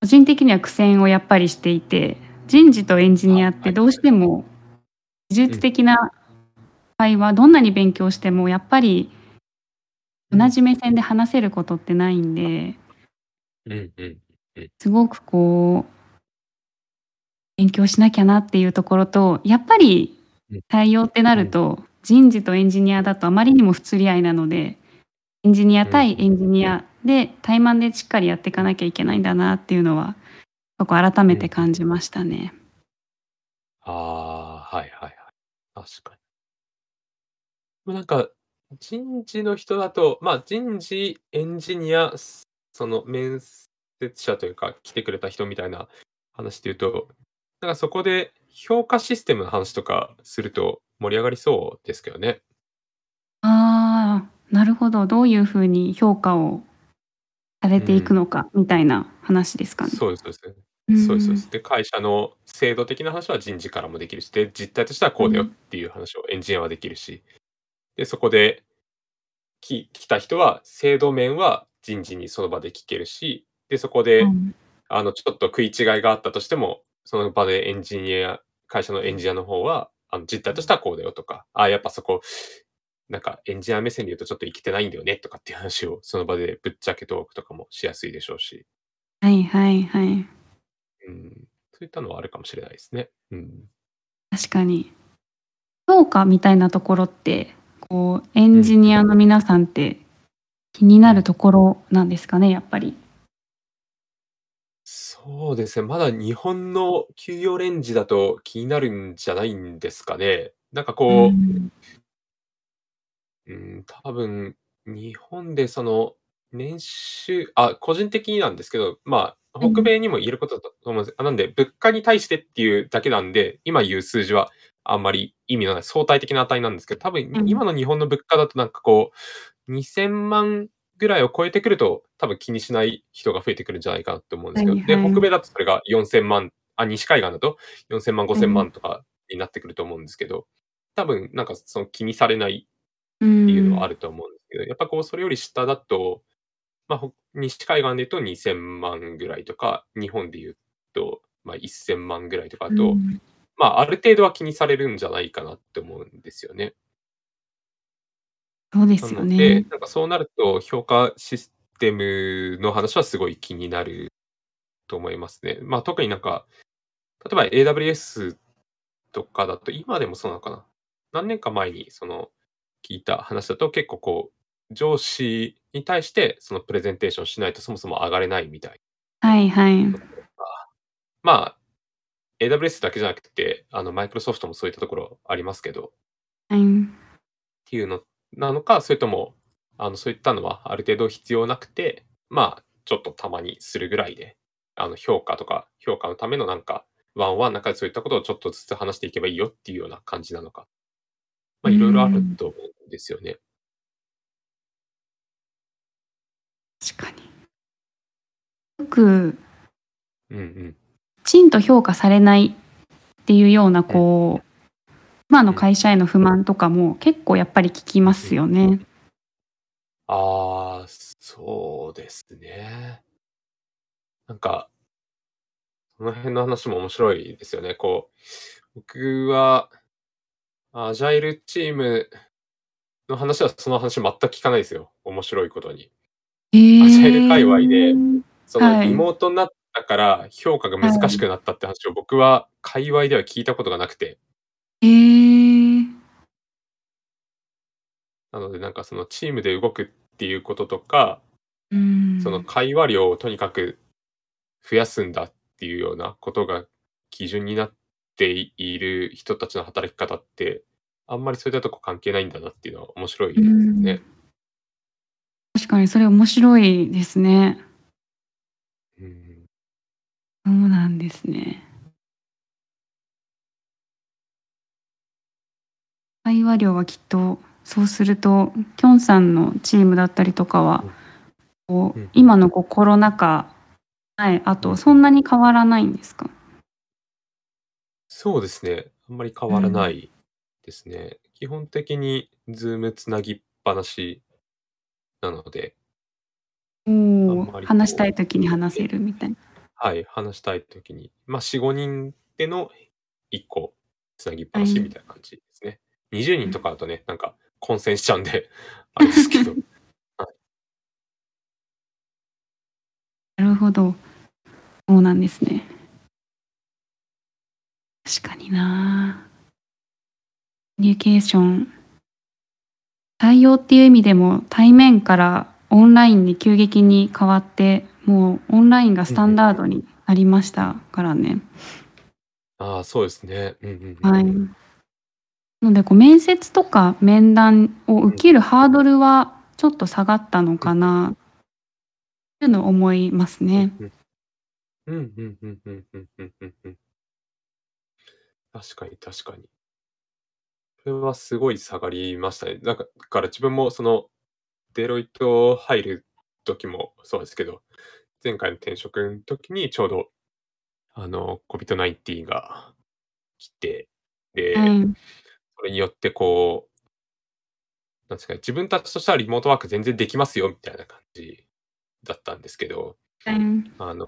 個人的には苦戦をやっぱりしていて人事とエンジニアってどうしても技術的な会話どんなに勉強してもやっぱり同じ目線で話せることってないんですごくこう勉強しなきゃなっていうところとやっぱり対応ってなると人事とエンジニアだとあまりにも不釣り合いなのでエンジニア対エンジニアで対マンでしっかりやっていかなきゃいけないんだなっていうのはそこ改めて感じましたね。ああ、はいはいはい。確かに。なんか、人事の人だと、まあ人事、エンジニア、その面接者というか来てくれた人みたいな話で言うと、なんかそこで評価システムの話とかすると盛り上がりそうですけどね。ああ、なるほど。どういうふうに評価をされていくのかみたいな話ですかね。そうですそうです。そうですそうです。で、会社の制度的な話は人事からもできるし、で、実態としてはこうだよっていう話をエンジニアはできるし、で、そこでき来た人は制度面は人事にその場で聞けるし、で、そこで、あの、ちょっと食い違いがあったとしても、その場でエンジニア会社のエンジニアの方は、あの、実態としてはこうだよとか、ああ、やっぱそこなんかエンジニア目線で言うとちょっと生きてないんだよねとかっていう話をその場でぶっちゃけトークとかもしやすいでしょうし。はいはいはい。うん。そういったのはあるかもしれないですね。うん。確かに。評価みたいなところって、こう、エンジニアの皆さんって気になるところなんですかね、やっぱり。そうですね。まだ日本の給与レンジだと気になるんじゃないんですかね。なんかこう、うん、多分、日本でその、年収あ、個人的になんですけど、まあ、北米にも言えることだと思うんです。あ、なんで、物価に対してっていうだけなんで、今言う数字はあんまり意味のない相対的な値なんですけど、多分今の日本の物価だとなんかこう、2000万ぐらいを超えてくると、多分気にしない人が増えてくるんじゃないかなって思うんですけど、で、北米だとそれが4000万あ、西海岸だと4000万、5000万とかになってくると思うんですけど、多分なんかその気にされないっていうのはあると思うんですけど、やっぱこうそれより下だと、まあ、西海岸で言うと2000万ぐらいとか、日本で言うと、まあ、1000万ぐらいとかだと、まあ、ある程度は気にされるんじゃないかなって思うんですよね。そうですよね。なんかそうなると、評価システムの話はすごい気になると思いますね。まあ、特になんか、例えば AWS とかだと、今でもそうなのかな。何年か前に、その、聞いた話だと結構こう、上司に対してそのプレゼンテーションしないとそもそも上がれないみたい。はいはい。まあ、AWS だけじゃなくて、あの、マイクロソフトもそういったところありますけど、はい。っていうのなのか、それとも、あの、そういったのはある程度必要なくて、まあ、ちょっとたまにするぐらいで、あの、評価とか、評価のためのなんか、ワンワンの中でそういったことをちょっとずつ話していけばいいよっていうような感じなのか。まあ、いろいろあると思うんですよね。確かに。よくうんうん。きちんと評価されないっていうようなこう、今の会社への不満とかも結構やっぱり聞きますよね。ああ、そうですね。なんか、その辺の話も面白いですよね。こう、僕は、アジャイルチームの話はその話全く聞かないですよ。面白いことに。えーアジャイル界隈でそのはいリモートになったから評価が難しくなったって話を僕は界隈では聞いたことがなくて、えーなのでなんかそのチームで動くっていうこととか、うんその会話量をとにかく増やすんだっていうようなことが基準になっている人たちの働き方って、あんまりそういったとこ関係ないんだなっていうのは面白いですね。確かにそれ面白いですね。うんそうなんですね。会話量はきっとそうするときょんさんのチームだったりとかは今のこうコロナ禍はいあとそんなに変わらないんですか？そうですね。あんまり変わらないですね。基本的にズームつなぎっぱなしなので、お話したい時に話せるみたいな。はい、話したいときに、まあ、4、5人での1個つなぎっぱなしみたいな感じですね。20人とかだとね、なんか混戦しちゃうんで、あれですけど。なるほど。そうなんですね。確かにな。コミュニケーション。対応っていう意味でも対面からオンラインに急激に変わって、もうオンラインがスタンダードになりましたからね。ああ、そうですね。うんうんうん。はい。のでこう面接とか面談を受けるハードルはちょっと下がったのかなっていうのを思いますね。確かに確かに。これはすごい下がりましたね。だから自分もそのデロイト入る時もそうですけど、前回の転職の時にちょうどあの COVID-19 が来て、で、うん、それによってこう、なんですかね、自分たちとしてはリモートワーク全然できますよみたいな感じだったんですけど、うんあの、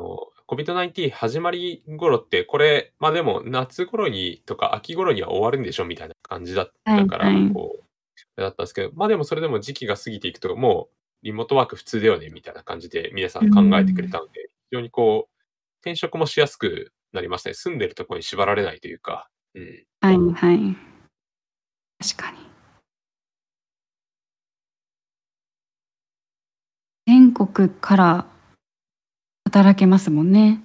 COVID-19 始まり頃って、これ、まあでも夏頃にとか秋頃には終わるんでしょみたいな感じだったから、こう、だったんですけど、まあでもそれでも時期が過ぎていくと、もうリモートワーク普通だよねみたいな感じで皆さん考えてくれたので、非常にこう、転職もしやすくなりましたね。住んでるところに縛られないというか、うん。はいはい。確かに。全国から働けますもんね。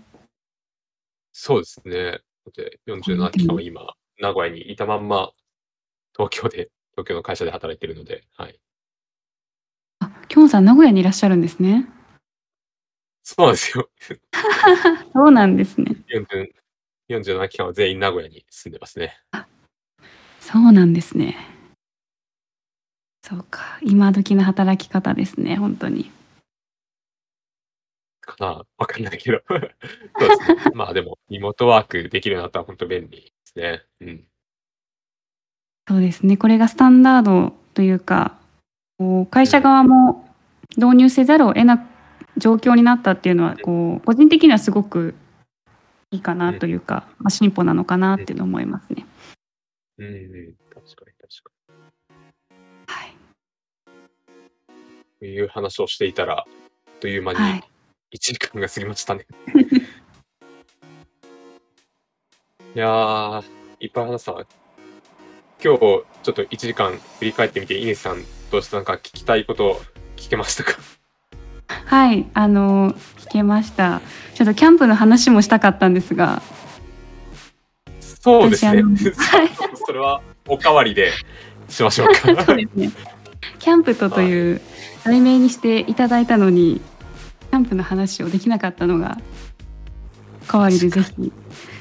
そうですね。で、47期間は今、名古屋にいたまんま、東京で、東京の会社で働いてるので、はい。あ、きょんさん名古屋にいらっしゃるんですね。そうなんですよ。そうなんですね。40 47期間は全員名古屋に住んでますね。そうなんですね。そうか。今時の働き方ですね。本当に。かなわかんないけど。そうですね。まあでも、リモートワークできるようになったら本当便利ですね。うん。そうですね。これがスタンダードというか、こう会社側も導入せざるを得な状況になったっていうのは、こう個人的にはすごくいいかなというか、まあ、進歩なのかなっていうのを思いますね。うんうん。確かに確かはい。に。という話をしていたら、あっという間にはい。1時間が過ぎましたね。いやー、いっぱい話したな。今日、ちょっと1時間振り返ってみて、イネスさん、どうしてなんか聞きたいこと聞けましたか？はい、あの聞けました。ちょっとキャンプの話もしたかったんですが、そうですね。それはおかわりでしましょうか。そうですね。キャンプとという題名にしていただいたのに、キャンプの話をできなかったのが代わりでぜひ。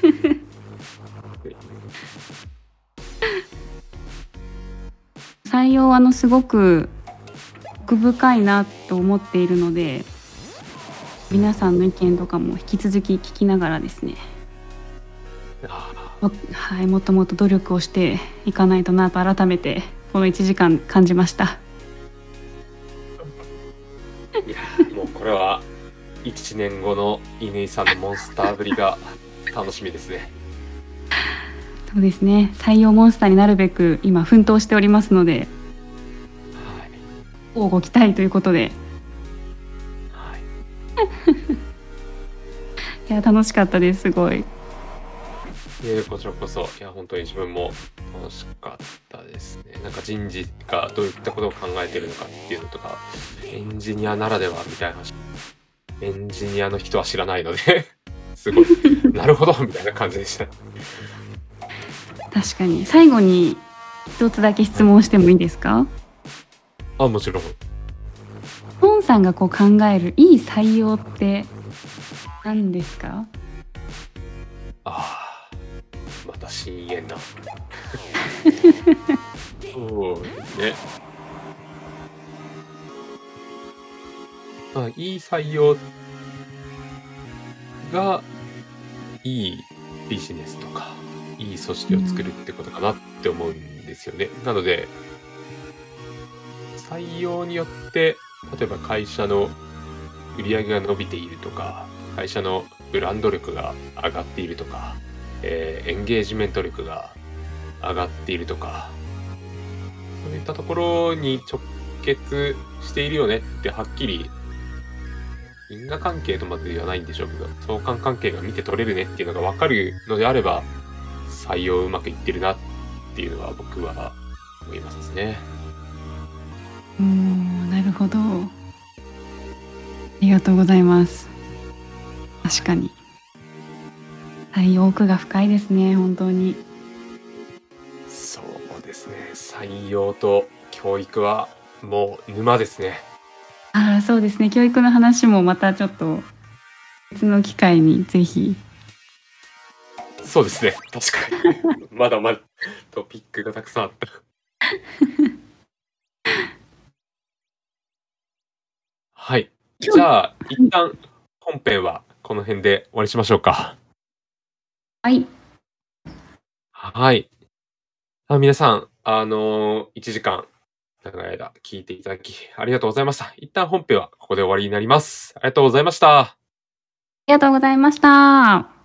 採用はあのすごく奥深いなと思っているので皆さんの意見とかも引き続き聞きながらですねあもはい、もっともっと努力をしていかないとなと改めてこの1時間感じました。ーいやもうこれは1年後の乾さんのモンスターぶりが楽しみですね。そうですね。採用モンスターになるべく今奮闘しておりますのではい。乞うご期待ということで。はい。いや楽しかったですすごいいやこちらこそ、いや、本当に自分も楽しかったですね。なんか人事がどういったことを考えてるのかっていうのとか、エンジニアならではみたいな話、エンジニアの人は知らないので、すごい、なるほどみたいな感じでした。確かに最後に一つだけ質問してもいいですか？あ、もちろん。ポンさんがこう考えるいい採用って何ですか？深淵な。そうですね。まあ、いい採用が、いいビジネスとか、いい組織を作るってことかなって思うんですよね。なので、採用によって、例えば会社の売り上げが伸びているとか、会社のブランド力が上がっているとか、えーエンゲージメント力が上がっているとか、そういったところに直結しているよねってはっきり因果関係とまでではないんでしょうけど、相関関係が見て取れるねっていうのが分かるのであれば、採用うまくいってるなっていうのは僕は思いますね。おーなるほど。ありがとうございます。確かに。採用奥が深いですね本当にそうですね。採用と教育はもう沼ですね。ああそうですね教育の話もまたちょっと別の機会にぜひそうですね。確かに。まだまだトピックがたくさんあった。はい。じゃあ、一旦本編はこの辺で終わりしましょうか。はいはい。あ皆さん、あのー、1時間長い間聞いていただきありがとうございました。一旦本編はここで終わりになります。ありがとうございました。ありがとうございました